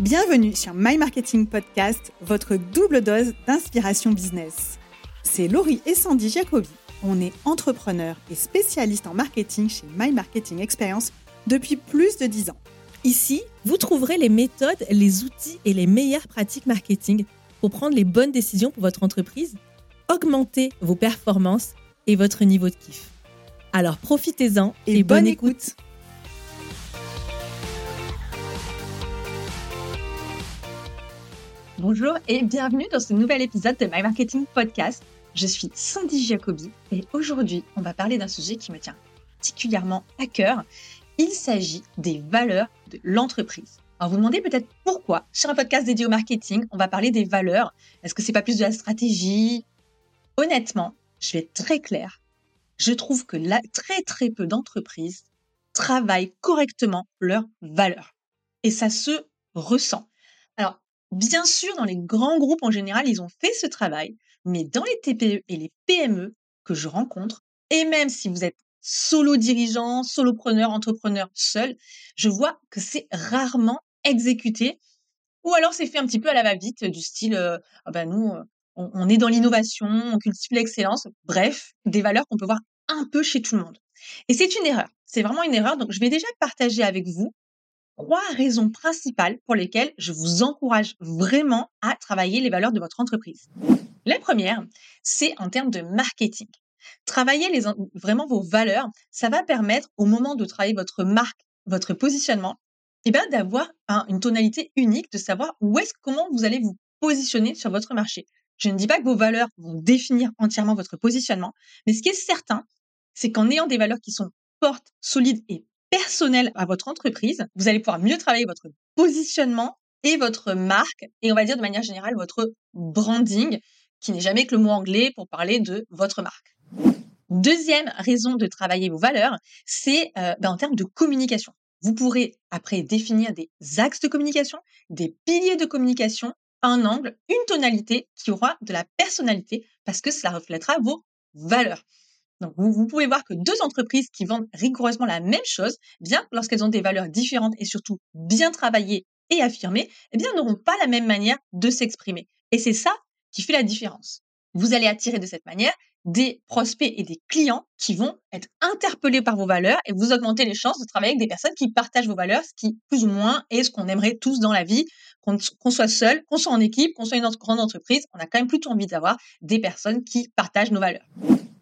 Bienvenue sur My Marketing Podcast, votre double dose d'inspiration business. C'est Laurie et Sandy Jacobi. On est entrepreneurs et spécialistes en marketing chez My Marketing Experience depuis plus de 10 ans. Ici, vous trouverez les méthodes, les outils et les meilleures pratiques marketing pour prendre les bonnes décisions pour votre entreprise, augmenter vos performances et votre niveau de kiff. Alors profitez-en et, bonne, écoute. Bonjour et bienvenue dans ce nouvel épisode de My Marketing Podcast. Je suis Sandy Jacobi et aujourd'hui, on va parler d'un sujet qui me tient particulièrement à cœur. Il s'agit des valeurs de l'entreprise. Alors vous, vous demandez peut-être pourquoi sur un podcast dédié au marketing, on va parler des valeurs. Est-ce que c'est pas plus de la stratégie? Honnêtement, je vais être très clair. Je trouve que très très peu d'entreprises travaillent correctement leurs valeurs. Et ça se ressent. Bien sûr, dans les grands groupes en général, ils ont fait ce travail, mais dans les TPE et les PME que je rencontre, et même si vous êtes solo dirigeant, solopreneur, entrepreneur seul, je vois que c'est rarement exécuté, ou alors c'est fait un petit peu à la va-vite, du style, euh, ben nous, euh, on, on est dans l'innovation, on cultive l'excellence, bref, des valeurs qu'on peut voir un peu chez tout le monde. Et c'est une erreur, c'est vraiment une erreur, donc je vais déjà partager avec vous trois raisons principales pour lesquelles je vous encourage vraiment à travailler les valeurs de votre entreprise. La première, c'est en termes de marketing. Travailler vraiment vos valeurs, ça va permettre au moment de travailler votre marque, votre positionnement, eh bien d'avoir une tonalité unique, de savoir où est-ce, comment vous allez vous positionner sur votre marché. Je ne dis pas que vos valeurs vont définir entièrement votre positionnement, mais ce qui est certain, c'est qu'en ayant des valeurs qui sont fortes, solides et personnel à votre entreprise, vous allez pouvoir mieux travailler votre positionnement et votre marque, et on va dire de manière générale votre branding, qui n'est jamais que le mot anglais pour parler de votre marque. Deuxième raison de travailler vos valeurs, c'est euh, ben, en termes de communication. Vous pourrez après définir des axes de communication, des piliers de communication, un angle, une tonalité qui aura de la personnalité parce que cela reflètera vos valeurs. Donc, vous, pouvez voir que deux entreprises qui vendent rigoureusement la même chose, bien lorsqu'elles ont des valeurs différentes et surtout bien travaillées et affirmées, eh bien, n'auront pas la même manière de s'exprimer. Et c'est ça qui fait la différence. Vous allez attirer de cette manière des prospects et des clients qui vont être interpellés par vos valeurs et vous augmenter les chances de travailler avec des personnes qui partagent vos valeurs, ce qui plus ou moins est ce qu'on aimerait tous dans la vie, qu'on soit seul, qu'on soit en équipe, qu'on soit une grande entreprise, on a quand même plutôt envie d'avoir des personnes qui partagent nos valeurs.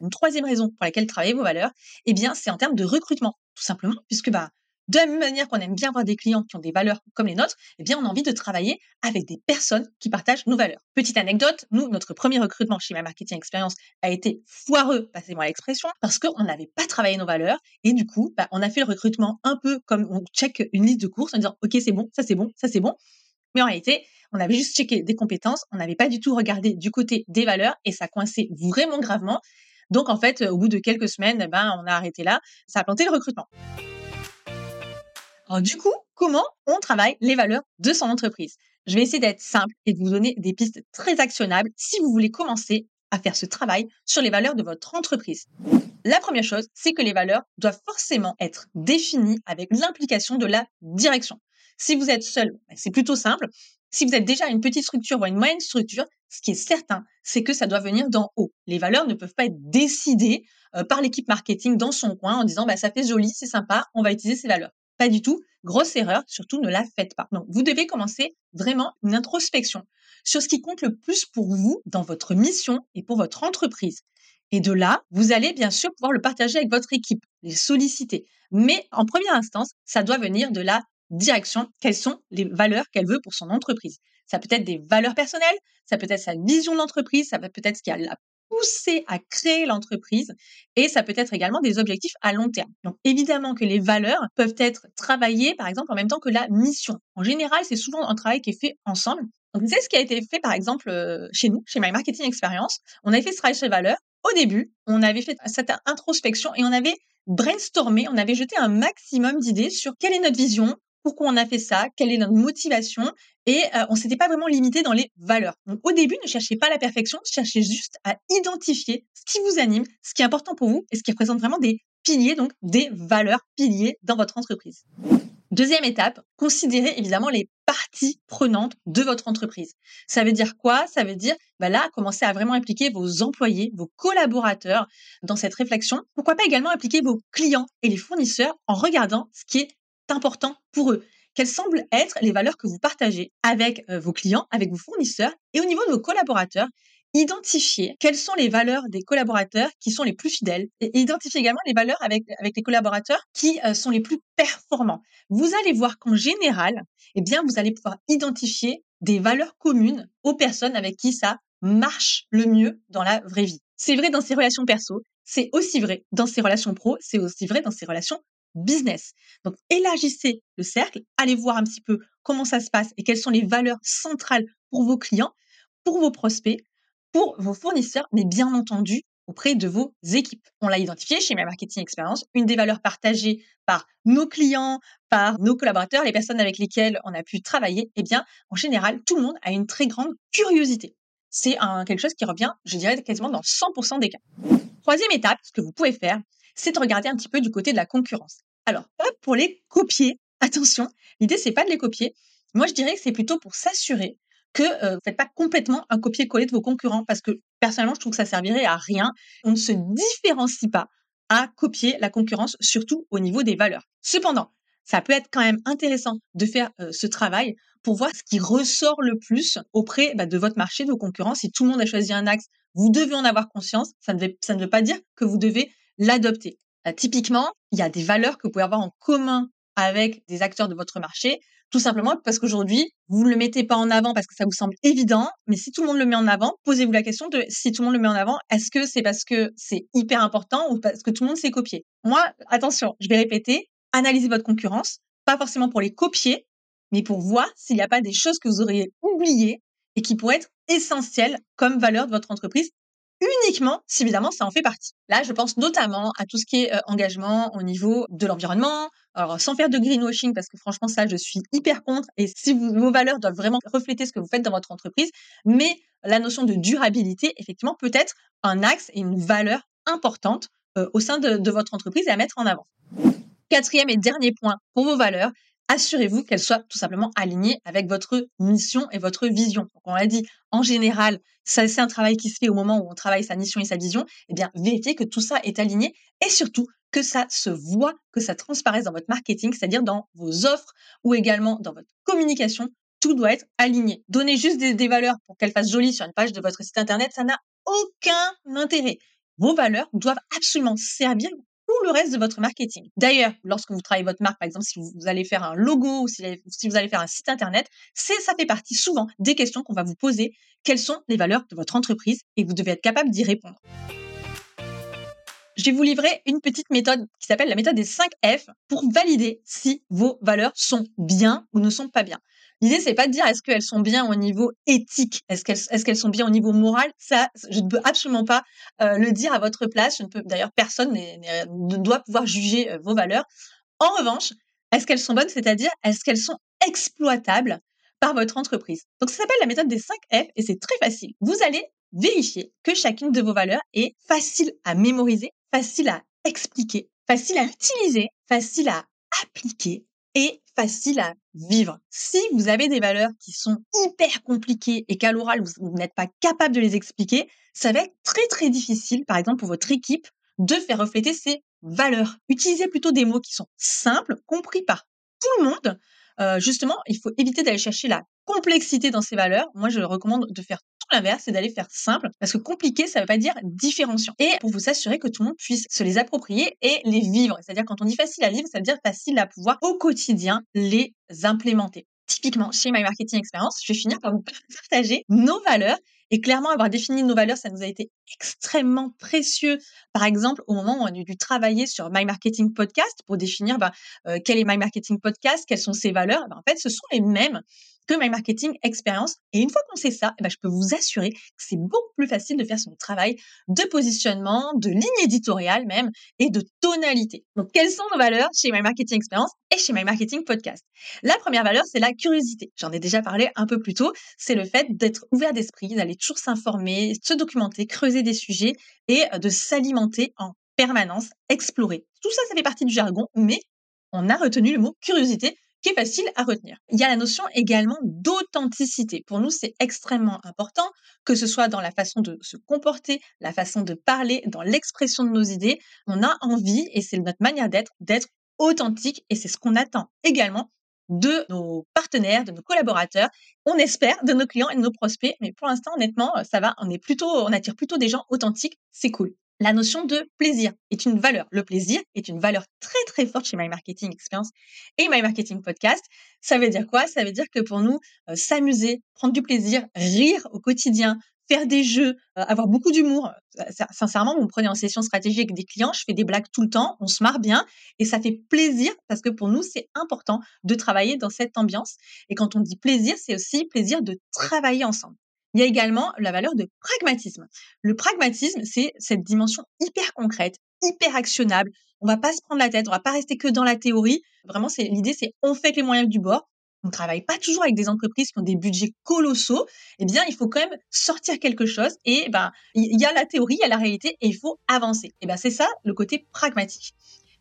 Une troisième raison pour laquelle travailler vos valeurs, eh bien, c'est en termes de recrutement, tout simplement, puisque bah, de la même manière qu'on aime bien avoir des clients qui ont des valeurs comme les nôtres, eh bien, on a envie de travailler avec des personnes qui partagent nos valeurs. Petite anecdote, nous, notre premier recrutement chez My Marketing Experience a été foireux, passez-moi l'expression, parce qu'on n'avait pas travaillé nos valeurs et du coup, bah, on a fait le recrutement un peu comme on check une liste de courses en disant, OK, c'est bon, ça c'est bon, ça c'est bon. Mais en réalité, on avait juste checké des compétences, on n'avait pas du tout regardé du côté des valeurs et ça coinçait vraiment gravement. Donc, en fait, au bout de quelques semaines, ben, on a arrêté là. Ça a planté le recrutement. Alors, du coup, comment on travaille les valeurs de son entreprise? Je vais essayer d'être simple et de vous donner des pistes très actionnables si vous voulez commencer à faire ce travail sur les valeurs de votre entreprise. La première chose, c'est que les valeurs doivent forcément être définies avec l'implication de la direction. Si vous êtes seul, ben, c'est plutôt simple. Si vous êtes déjà une petite structure ou une moyenne structure, ce qui est certain, c'est que ça doit venir d'en haut. Les valeurs ne peuvent pas être décidées euh, par l'équipe marketing dans son coin en disant bah, ça fait joli, c'est sympa, on va utiliser ces valeurs. Pas du tout. Grosse erreur, surtout ne la faites pas. Donc, vous devez commencer vraiment une introspection sur ce qui compte le plus pour vous dans votre mission et pour votre entreprise. Et de là, vous allez bien sûr pouvoir le partager avec votre équipe, les solliciter. Mais en première instance, ça doit venir de la direction, quelles sont les valeurs qu'elle veut pour son entreprise. Ça peut être des valeurs personnelles, ça peut être sa vision de l'entreprise, ça peut être ce qui a la poussé à créer l'entreprise et ça peut être également des objectifs à long terme. Donc évidemment que les valeurs peuvent être travaillées par exemple en même temps que la mission. En général, c'est souvent un travail qui est fait ensemble. Donc c'est ce qui a été fait par exemple euh, chez nous, chez My Marketing Experience. On avait fait ce travail sur les valeurs. Au début, on avait fait cette introspection et on avait brainstormé, on avait jeté un maximum d'idées sur quelle est notre vision, pourquoi on a fait ça, quelle est notre motivation, et euh, on s'était pas vraiment limité dans les valeurs. Donc au début, ne cherchez pas la perfection, cherchez juste à identifier ce qui vous anime, ce qui est important pour vous et ce qui représente vraiment des piliers, donc des valeurs piliers dans votre entreprise. Deuxième étape, considérez évidemment les partie prenante de votre entreprise. Ça veut dire quoi? Ça veut dire bah là, commencer à vraiment impliquer vos employés, vos collaborateurs dans cette réflexion. Pourquoi pas également impliquer vos clients et les fournisseurs en regardant ce qui est important pour eux. Quelles semblent être les valeurs que vous partagez avec euh, vos clients, avec vos fournisseurs et au niveau de vos collaborateurs identifier quelles sont les valeurs des collaborateurs qui sont les plus fidèles et identifier également les valeurs avec, les collaborateurs qui euh, sont les plus performants. Vous allez voir qu'en général, eh bien, vous allez pouvoir identifier des valeurs communes aux personnes avec qui ça marche le mieux dans la vraie vie. C'est vrai dans ces relations perso, c'est aussi vrai dans ces relations pro, c'est aussi vrai dans ces relations business. Donc, élargissez le cercle, allez voir un petit peu comment ça se passe et quelles sont les valeurs centrales pour vos clients, pour vos prospects, pour vos fournisseurs, mais bien entendu auprès de vos équipes. On l'a identifié chez My Marketing Experience, une des valeurs partagées par nos clients, par nos collaborateurs, les personnes avec lesquelles on a pu travailler, eh bien, en général, tout le monde a une très grande curiosité. C'est quelque chose qui revient, je dirais, quasiment dans 100% des cas. Troisième étape, ce que vous pouvez faire, c'est de regarder un petit peu du côté de la concurrence. Alors, pas pour les copier, attention, l'idée c'est pas de les copier. Moi, je dirais que c'est plutôt pour s'assurer que vous ne faites pas complètement un copier-coller de vos concurrents parce que personnellement, je trouve que ça servirait à rien. On ne se différencie pas à copier la concurrence, surtout au niveau des valeurs. Cependant, ça peut être quand même intéressant de faire ce travail pour voir ce qui ressort le plus auprès bah, de votre marché, de vos concurrents. Si tout le monde a choisi un axe, vous devez en avoir conscience. Ça ne veut pas dire que vous devez l'adopter. typiquement, il y a des valeurs que vous pouvez avoir en commun avec des acteurs de votre marché. Tout simplement parce qu'aujourd'hui, vous ne le mettez pas en avant parce que ça vous semble évident, mais si tout le monde le met en avant, posez-vous la question de si tout le monde le met en avant, est-ce que c'est parce que c'est hyper important ou parce que tout le monde s'est copié Moi, attention, je vais répéter, analysez votre concurrence, pas forcément pour les copier, mais pour voir s'il n'y a pas des choses que vous auriez oubliées et qui pourraient être essentielles comme valeur de votre entreprise uniquement si évidemment ça en fait partie. Là, je pense notamment à tout ce qui est euh, engagement au niveau de l'environnement, alors sans faire de greenwashing parce que franchement ça je suis hyper contre et si vos valeurs doivent vraiment refléter ce que vous faites dans votre entreprise, mais la notion de durabilité effectivement peut être un axe et une valeur importante euh, au sein de, de votre entreprise et à mettre en avant. Quatrième et dernier point pour vos valeurs, assurez-vous qu'elles soient tout simplement alignées avec votre mission et votre vision. Donc, on l'a dit, en général, ça, c'est un travail qui se fait au moment où on travaille sa mission et sa vision. Eh bien, vérifiez que tout ça est aligné et surtout que ça se voit, que ça transparaisse dans votre marketing, c'est-à-dire dans vos offres ou également dans votre communication. Tout doit être aligné. Donner juste des, valeurs pour qu'elles fassent jolies sur une page de votre site internet, ça n'a aucun intérêt. Vos valeurs doivent absolument servir le reste de votre marketing. D'ailleurs, lorsque vous travaillez votre marque, par exemple, si vous, allez faire un logo ou si, vous allez faire un site internet, ça fait partie souvent des questions qu'on va vous poser. Quelles sont les valeurs de votre entreprise? Et vous devez être capable d'y répondre. Je vais vous livrer une petite méthode qui s'appelle la méthode des 5 F pour valider si vos valeurs sont bien ou ne sont pas bien. L'idée, c'est pas de dire est-ce qu'elles sont bien au niveau éthique, est-ce qu'elles sont bien au niveau moral. Ça, je ne peux absolument pas euh, le dire à votre place. Je ne peux d'ailleurs personne ne doit pouvoir juger euh, vos valeurs. En revanche, est-ce qu'elles sont bonnes, c'est-à-dire est-ce qu'elles sont exploitables par votre entreprise? Donc ça s'appelle la méthode des 5 F et c'est très facile. Vous allez vérifier que chacune de vos valeurs est facile à mémoriser, facile à expliquer, facile à utiliser, facile à appliquer et facile à vivre. Si vous avez des valeurs qui sont hyper compliquées et qu'à l'oral, vous, n'êtes pas capable de les expliquer, ça va être très très difficile, par exemple, pour votre équipe, de faire refléter ces valeurs. Utilisez plutôt des mots qui sont simples, compris par tout le monde. Euh, justement, il faut éviter d'aller chercher la complexité dans ces valeurs. Moi, je recommande de faire l'inverse, c'est d'aller faire simple, parce que compliqué, ça ne veut pas dire différenciant. Et pour vous assurer que tout le monde puisse se les approprier et les vivre. C'est-à-dire quand on dit facile à vivre, ça veut dire facile à pouvoir au quotidien les implémenter. Typiquement, chez My Marketing Experience, je vais finir par vous partager nos valeurs et clairement, avoir défini nos valeurs, ça nous a été extrêmement précieux. Par exemple, au moment où on a dû travailler sur My Marketing Podcast pour définir bah, euh, quel est My Marketing Podcast, quelles sont ses valeurs, bah, en fait, ce sont les mêmes que My Marketing Experience. Et une fois qu'on sait ça, eh ben, je peux vous assurer que c'est beaucoup plus facile de faire son travail de positionnement, de ligne éditoriale même, et de tonalité. Donc, quelles sont nos valeurs chez My Marketing Experience et chez My Marketing Podcast? La première valeur, c'est la curiosité. J'en ai déjà parlé un peu plus tôt. C'est le fait d'être ouvert d'esprit, d'aller toujours s'informer, se documenter, creuser des sujets et de s'alimenter en permanence, explorer. Tout ça, ça fait partie du jargon, mais on a retenu le mot curiosité qui est facile à retenir. Il y a la notion également d'authenticité. Pour nous, c'est extrêmement important, que ce soit dans la façon de se comporter, la façon de parler, dans l'expression de nos idées. On a envie, et c'est notre manière d'être, d'être authentique, et c'est ce qu'on attend également de nos partenaires, de nos collaborateurs. On espère de nos clients et de nos prospects, mais pour l'instant, honnêtement, ça va. On est plutôt, on attire plutôt des gens authentiques. C'est cool. La notion de plaisir est une valeur. Le plaisir est une valeur très très forte chez My Marketing Experience et My Marketing Podcast. Ça veut dire quoi? Ça veut dire que pour nous, euh, s'amuser, prendre du plaisir, rire au quotidien, faire des jeux, euh, avoir beaucoup d'humour. Euh, sincèrement, vous me prenez en session stratégique des clients, je fais des blagues tout le temps, on se marre bien et ça fait plaisir parce que pour nous, c'est important de travailler dans cette ambiance. Et quand on dit plaisir, c'est aussi plaisir de travailler ensemble. Il y a également la valeur de pragmatisme. Le pragmatisme, c'est cette dimension hyper concrète, hyper actionnable. On va pas se prendre la tête, on va pas rester que dans la théorie. Vraiment, c'est l'idée, c'est on fait les moyens du bord on ne travaille pas toujours avec des entreprises qui ont des budgets colossaux, eh bien, il faut quand même sortir quelque chose et ben, il y a la théorie, il y a la réalité et il faut avancer. Et eh ben, c'est ça le côté pragmatique.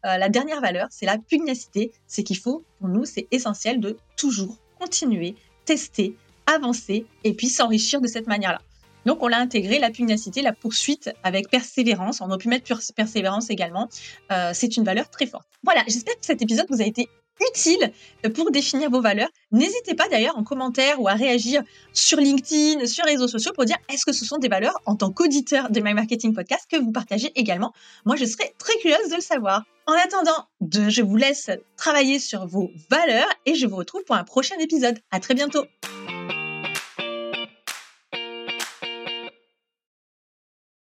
Euh, la dernière valeur, c'est la pugnacité. C'est qu'il faut, pour nous, c'est essentiel de toujours continuer, tester, avancer et puis s'enrichir de cette manière-là. Donc, on l'a intégré, la pugnacité, la poursuite avec persévérance. On a pu mettre persévérance également. Euh, c'est une valeur très forte. Voilà, j'espère que cet épisode vous a été utile pour définir vos valeurs. N'hésitez pas d'ailleurs en commentaire ou à réagir sur LinkedIn, sur les réseaux sociaux pour dire est-ce que ce sont des valeurs en tant qu'auditeur de My Marketing Podcast que vous partagez également? Moi, je serais très curieuse de le savoir. En attendant, je vous laisse travailler sur vos valeurs et je vous retrouve pour un prochain épisode. À très bientôt.